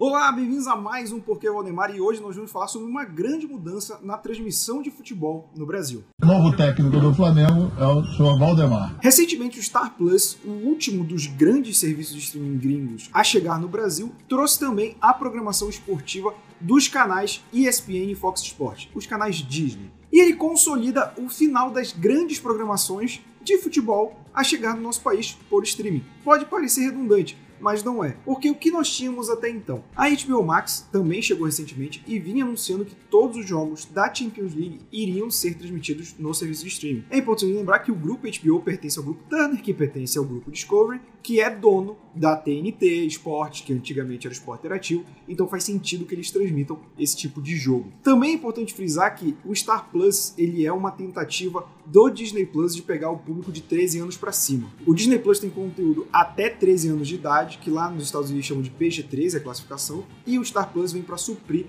Olá, bem-vindos a mais um Porquê Valdemar e hoje nós vamos falar sobre uma grande mudança na transmissão de futebol no Brasil. Novo técnico do Flamengo é o senhor Valdemar. Recentemente, o Star Plus, o último dos grandes serviços de streaming gringos a chegar no Brasil, trouxe também a programação esportiva dos canais ESPN e Fox Sports, os canais Disney. E ele consolida o final das grandes programações de futebol a chegar no nosso país por streaming. Pode parecer redundante, mas não é. Porque o que nós tínhamos até então? A HBO Max também chegou recentemente e vinha anunciando que todos os jogos da Champions League iriam ser transmitidos no serviço de streaming. É importante lembrar que o grupo HBO pertence ao grupo Turner, que pertence ao grupo Discovery, que é dono da TNT Sport, que antigamente era Sport Interativo, então faz sentido que eles transmitam esse tipo de jogo. Também é importante frisar que o Star Plus ele é uma tentativa do Disney Plus de pegar o público de 13 anos para cima. O Disney Plus tem conteúdo até 13 anos de idade, que lá nos Estados Unidos chamam de PG-13, a classificação, e o Star Plus vem para suprir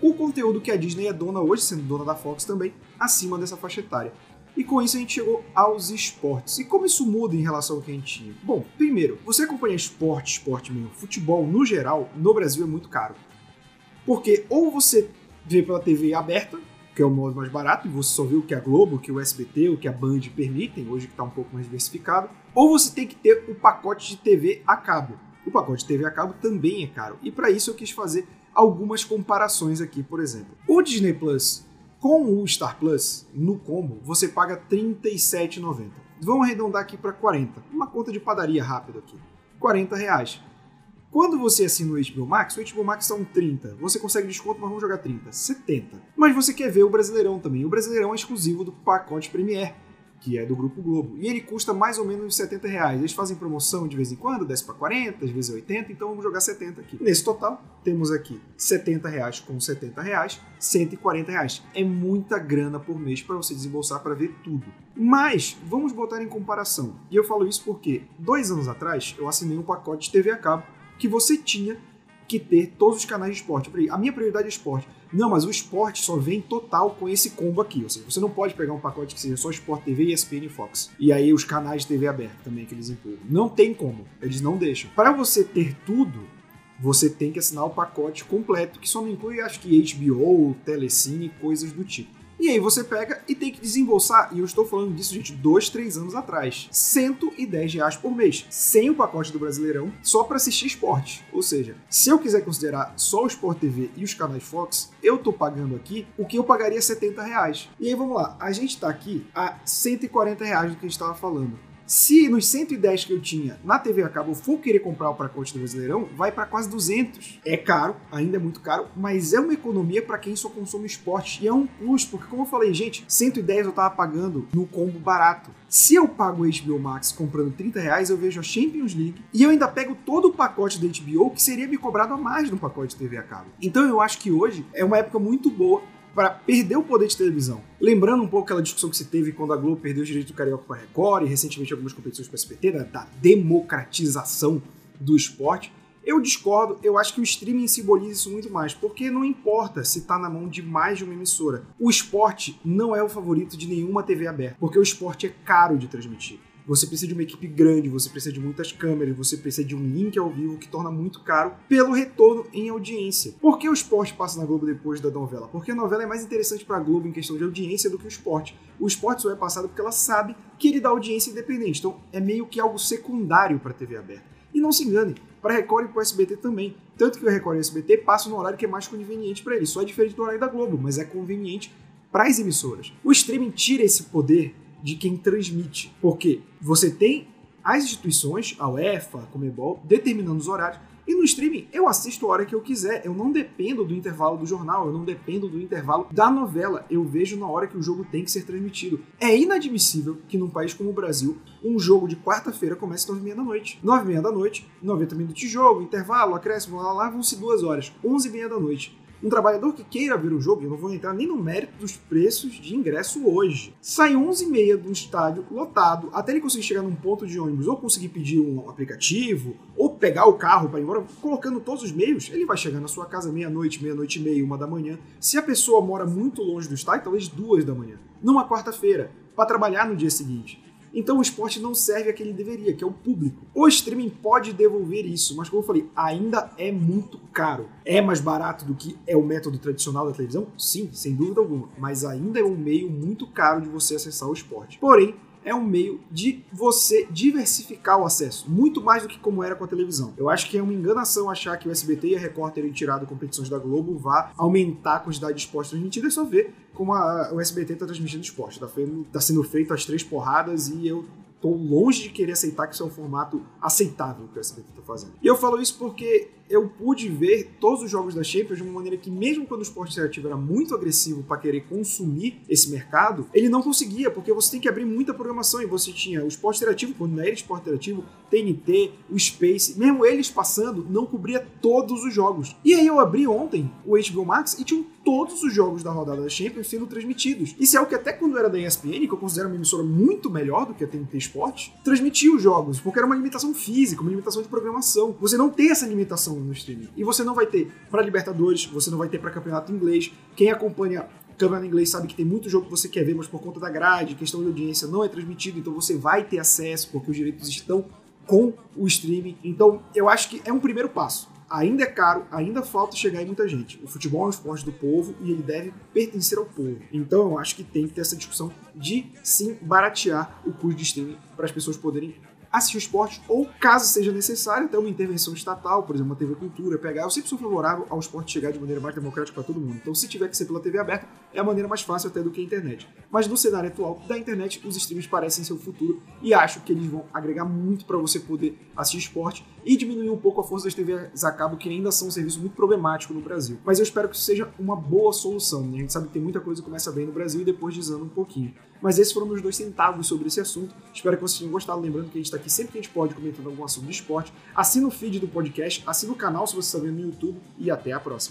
o conteúdo que a Disney é dona hoje, sendo dona da Fox também, acima dessa faixa etária. E com isso a gente chegou aos esportes. E como isso muda em relação ao que a gente tinha? Bom, primeiro, você acompanha esporte, esporte mesmo, futebol no geral, no Brasil é muito caro. Porque ou você vê pela TV aberta, que é o modo mais barato, e você só vê o que a Globo, o que o SBT, o que a Band permitem, hoje que está um pouco mais diversificado, ou você tem que ter o pacote de TV a cabo. O pacote de TV a cabo também é caro. E para isso eu quis fazer algumas comparações aqui, por exemplo. O Disney Plus com o Star Plus, no combo, você paga R$ 37,90. Vamos arredondar aqui para 40. Uma conta de padaria rápida aqui. 40 reais. Quando você assina o HBO Max, o HBO Max são 30. Você consegue desconto, mas vamos jogar 30. 70. Mas você quer ver o Brasileirão também. O Brasileirão é exclusivo do pacote Premier que é do Grupo Globo. E ele custa mais ou menos 70 reais. Eles fazem promoção de vez em quando, desce para 40, às vezes 80, então vamos jogar 70 aqui. Nesse total, temos aqui 70 reais com 70 reais, 140 reais. É muita grana por mês para você desembolsar para ver tudo. Mas, vamos botar em comparação. E eu falo isso porque, dois anos atrás, eu assinei um pacote de TV a cabo que você tinha que ter todos os canais de esporte. Falei, a minha prioridade é esporte. Não, mas o esporte só vem total com esse combo aqui. Ou seja, você não pode pegar um pacote que seja só Sport TV, ESPN e Fox. E aí os canais de TV aberta também que eles empurram. Não tem como. Eles não deixam. Para você ter tudo, você tem que assinar o pacote completo, que só não inclui, acho que HBO, Telecine, coisas do tipo. E aí você pega e tem que desembolsar, e eu estou falando disso, gente, dois, três anos atrás, 110 reais por mês, sem o pacote do Brasileirão, só para assistir esporte. Ou seja, se eu quiser considerar só o Sport TV e os canais Fox, eu tô pagando aqui o que eu pagaria 70 reais. E aí vamos lá, a gente tá aqui a 140 reais do que a gente estava falando. Se nos 110 que eu tinha na TV a cabo for querer comprar o pacote do Brasileirão, vai para quase 200. É caro, ainda é muito caro, mas é uma economia para quem só consome esporte. E é um plus, porque como eu falei, gente, 110 eu tava pagando no combo barato. Se eu pago o HBO Max comprando 30 reais, eu vejo a Champions League e eu ainda pego todo o pacote da HBO que seria me cobrado a mais no pacote de TV a cabo. Então eu acho que hoje é uma época muito boa para perder o poder de televisão. Lembrando um pouco aquela discussão que se teve quando a Globo perdeu os direitos do Carioca para a Record e recentemente algumas competições para a SPT, da, da democratização do esporte. Eu discordo, eu acho que o streaming simboliza isso muito mais, porque não importa se está na mão de mais de uma emissora. O esporte não é o favorito de nenhuma TV aberta, porque o esporte é caro de transmitir. Você precisa de uma equipe grande, você precisa de muitas câmeras, você precisa de um link ao vivo que torna muito caro pelo retorno em audiência. Por que o esporte passa na Globo depois da novela? Porque a novela é mais interessante para a Globo em questão de audiência do que o esporte. O esporte só é passado porque ela sabe que ele dá audiência independente, então é meio que algo secundário para a TV aberta. E não se engane, para Record e para o SBT também. Tanto que o Record e o SBT passam no horário que é mais conveniente para eles. Só é diferente do horário da Globo, mas é conveniente para as emissoras. O streaming tira esse poder de quem transmite. Porque você tem as instituições, a UEFA, a Comebol, determinando os horários. E no streaming eu assisto a hora que eu quiser. Eu não dependo do intervalo do jornal, eu não dependo do intervalo da novela. Eu vejo na hora que o jogo tem que ser transmitido. É inadmissível que num país como o Brasil, um jogo de quarta-feira comece às 9h30 da noite. 9h30 da noite, 90 minutos de jogo, intervalo, acréscimo, lá, lá, vão-se duas horas. 11h30 da noite. Um trabalhador que queira ver o jogo, eu não vou entrar nem no mérito dos preços de ingresso hoje, sai 11h30 do estádio lotado, até ele conseguir chegar num ponto de ônibus, ou conseguir pedir um aplicativo, ou pegar o carro para ir embora, colocando todos os meios, ele vai chegar na sua casa meia-noite, meia-noite e meia, uma da manhã. Se a pessoa mora muito longe do estádio, talvez duas da manhã, numa quarta-feira, para trabalhar no dia seguinte. Então o esporte não serve a quem ele deveria, que é o público. O streaming pode devolver isso, mas como eu falei, ainda é muito caro. É mais barato do que é o método tradicional da televisão? Sim, sem dúvida alguma, mas ainda é um meio muito caro de você acessar o esporte. Porém, é um meio de você diversificar o acesso, muito mais do que como era com a televisão. Eu acho que é uma enganação achar que o SBT e a Record terem tirado competições da Globo vá aumentar a quantidade de esporte transmitido, é só ver como a, o SBT está transmitindo esporte. Está tá sendo feito as três porradas e eu estou longe de querer aceitar que isso é um formato aceitável que o SBT está fazendo. E eu falo isso porque eu pude ver todos os jogos da Champions de uma maneira que, mesmo quando o esporte interativo era muito agressivo para querer consumir esse mercado, ele não conseguia, porque você tem que abrir muita programação e você tinha o esporte interativo, quando não era esporte interativo, TNT, o Space, mesmo eles passando, não cobria todos os jogos. E aí eu abri ontem o HBO Max e tinham todos os jogos da rodada da Champions sendo transmitidos. Isso é o que até quando era da ESPN, que eu considero uma emissora muito melhor do que a TNT Esporte, transmitia os jogos, porque era uma limitação física, uma limitação de programação. Você não tem essa limitação no streaming. E você não vai ter para Libertadores, você não vai ter para campeonato inglês. Quem acompanha campeonato inglês sabe que tem muito jogo que você quer ver, mas por conta da grade, questão de audiência, não é transmitido, então você vai ter acesso, porque os direitos estão com o streaming. Então, eu acho que é um primeiro passo. Ainda é caro, ainda falta chegar em muita gente. O futebol é um esporte do povo e ele deve pertencer ao povo. Então, eu acho que tem que ter essa discussão de sim baratear o custo de streaming para as pessoas poderem assistir o esporte ou, caso seja necessário, até uma intervenção estatal, por exemplo, uma TV Cultura, pegar. Eu sempre sou favorável ao esporte chegar de maneira mais democrática para todo mundo. Então, se tiver que ser pela TV aberta, é a maneira mais fácil até do que a internet. Mas no cenário atual da internet, os streams parecem ser o futuro e acho que eles vão agregar muito para você poder assistir esporte e diminuir um pouco a força das TVs a cabo, que ainda são um serviço muito problemático no Brasil. Mas eu espero que isso seja uma boa solução. Né? A gente sabe que tem muita coisa que começa bem no Brasil e depois desanda um pouquinho. Mas esses foram meus dois centavos sobre esse assunto. Espero que vocês tenham gostado. Lembrando que a gente está aqui sempre que a gente pode comentando algum assunto de esporte. Assina o feed do podcast, assina o canal se você está vendo no YouTube e até a próxima.